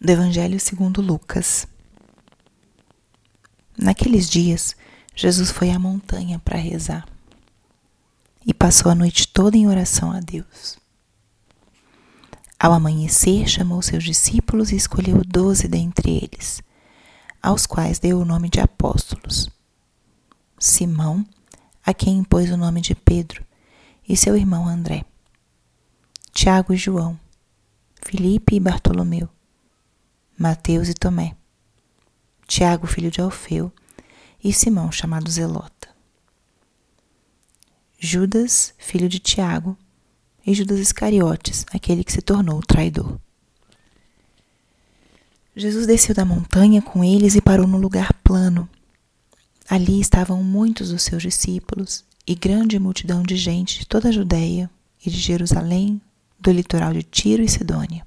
do Evangelho segundo Lucas. Naqueles dias, Jesus foi à montanha para rezar e passou a noite toda em oração a Deus. Ao amanhecer, chamou seus discípulos e escolheu doze dentre eles, aos quais deu o nome de apóstolos. Simão, a quem impôs o nome de Pedro, e seu irmão André. Tiago e João, Filipe e Bartolomeu, Mateus e Tomé, Tiago, filho de Alfeu, e Simão, chamado Zelota. Judas, filho de Tiago, e Judas Iscariotes, aquele que se tornou o traidor. Jesus desceu da montanha com eles e parou no lugar plano. Ali estavam muitos dos seus discípulos e grande multidão de gente de toda a Judéia e de Jerusalém, do litoral de Tiro e Sidônia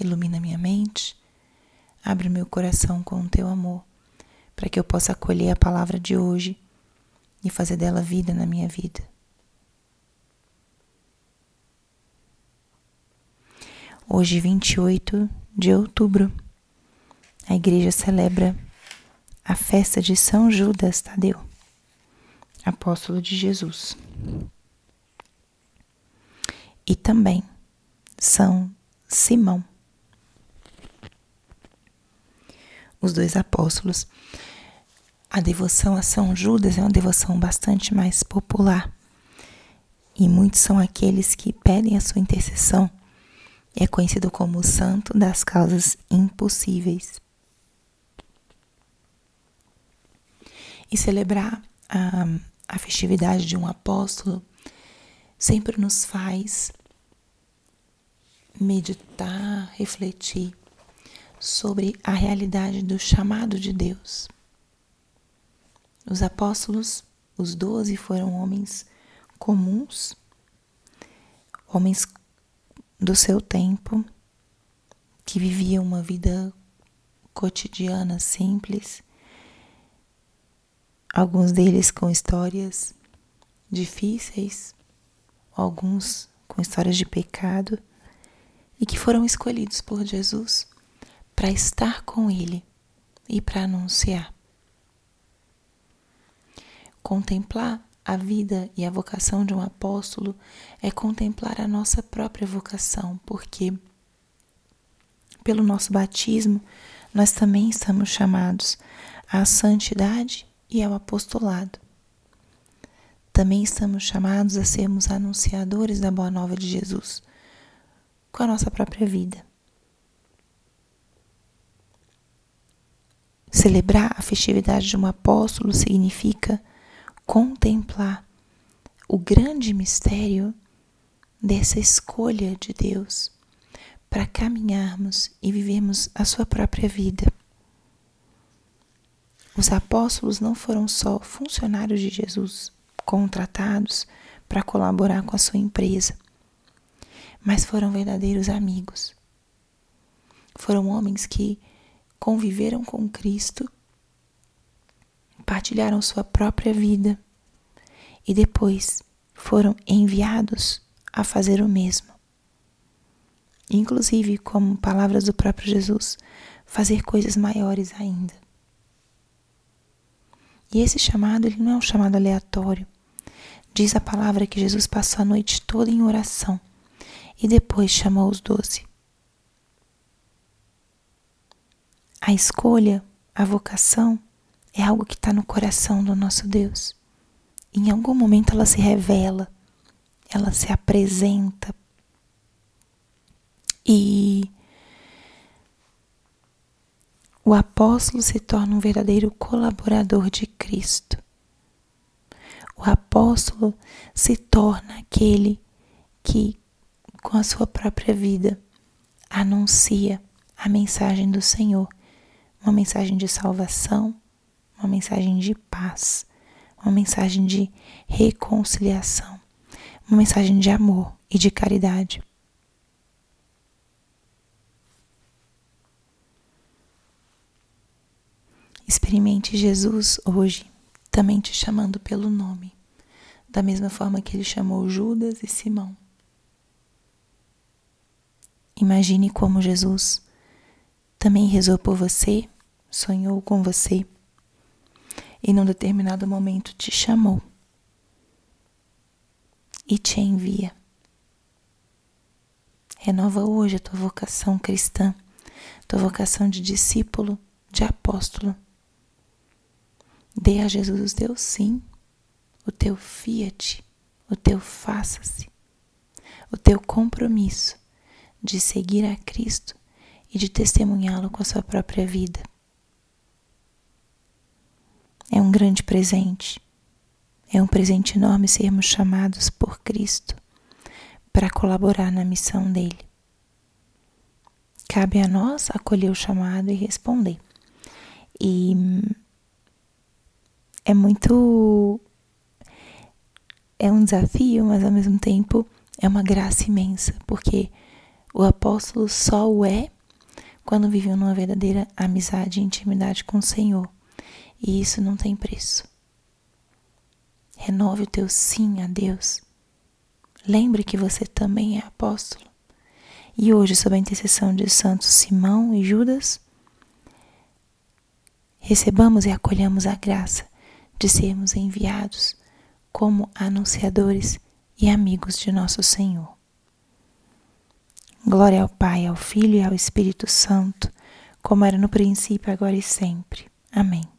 ilumina minha mente, abre meu coração com o teu amor, para que eu possa acolher a palavra de hoje e fazer dela vida na minha vida. Hoje, 28 de outubro, a igreja celebra a festa de São Judas Tadeu, apóstolo de Jesus. E também São Simão, os dois apóstolos. A devoção a São Judas é uma devoção bastante mais popular. E muitos são aqueles que pedem a sua intercessão. É conhecido como o santo das causas impossíveis. E celebrar a, a festividade de um apóstolo sempre nos faz meditar, refletir sobre a realidade do chamado de Deus. Os apóstolos, os doze, foram homens comuns, homens do seu tempo, que viviam uma vida cotidiana simples, alguns deles com histórias difíceis, alguns com histórias de pecado, e que foram escolhidos por Jesus para estar com Ele e para anunciar. Contemplar a vida e a vocação de um apóstolo é contemplar a nossa própria vocação, porque pelo nosso batismo nós também estamos chamados à santidade e ao apostolado. Também estamos chamados a sermos anunciadores da boa nova de Jesus com a nossa própria vida. Celebrar a festividade de um apóstolo significa contemplar o grande mistério dessa escolha de Deus para caminharmos e vivermos a sua própria vida. Os apóstolos não foram só funcionários de Jesus, contratados para colaborar com a sua empresa, mas foram verdadeiros amigos. Foram homens que conviveram com Cristo, partilharam sua própria vida e depois foram enviados a fazer o mesmo. Inclusive, como palavras do próprio Jesus, fazer coisas maiores ainda. E esse chamado, ele não é um chamado aleatório. Diz a palavra que Jesus passou a noite toda em oração e depois chamou os doze. A escolha, a vocação, é algo que está no coração do nosso Deus. Em algum momento ela se revela, ela se apresenta. E o apóstolo se torna um verdadeiro colaborador de Cristo. O apóstolo se torna aquele que, com a sua própria vida, anuncia a mensagem do Senhor, uma mensagem de salvação, uma mensagem de paz, uma mensagem de reconciliação, uma mensagem de amor e de caridade. Experimente Jesus hoje, também te chamando pelo nome, da mesma forma que ele chamou Judas e Simão. Imagine como Jesus também rezou por você, sonhou com você e num determinado momento te chamou e te envia. Renova hoje a tua vocação cristã, tua vocação de discípulo, de apóstolo. Dê a Jesus teu sim, o teu fiat, o teu faça-se, o teu compromisso de seguir a Cristo e de testemunhá-lo com a sua própria vida. É um grande presente, é um presente enorme sermos chamados por Cristo para colaborar na missão dele. Cabe a nós acolher o chamado e responder. E é muito. É um desafio, mas ao mesmo tempo é uma graça imensa, porque o apóstolo só o é quando viveu numa verdadeira amizade e intimidade com o Senhor. E isso não tem preço. Renove o teu sim a Deus. Lembre que você também é apóstolo. E hoje, sob a intercessão de Santos Simão e Judas, recebamos e acolhamos a graça de sermos enviados como anunciadores e amigos de nosso Senhor. Glória ao Pai, ao Filho e ao Espírito Santo, como era no princípio, agora e sempre. Amém.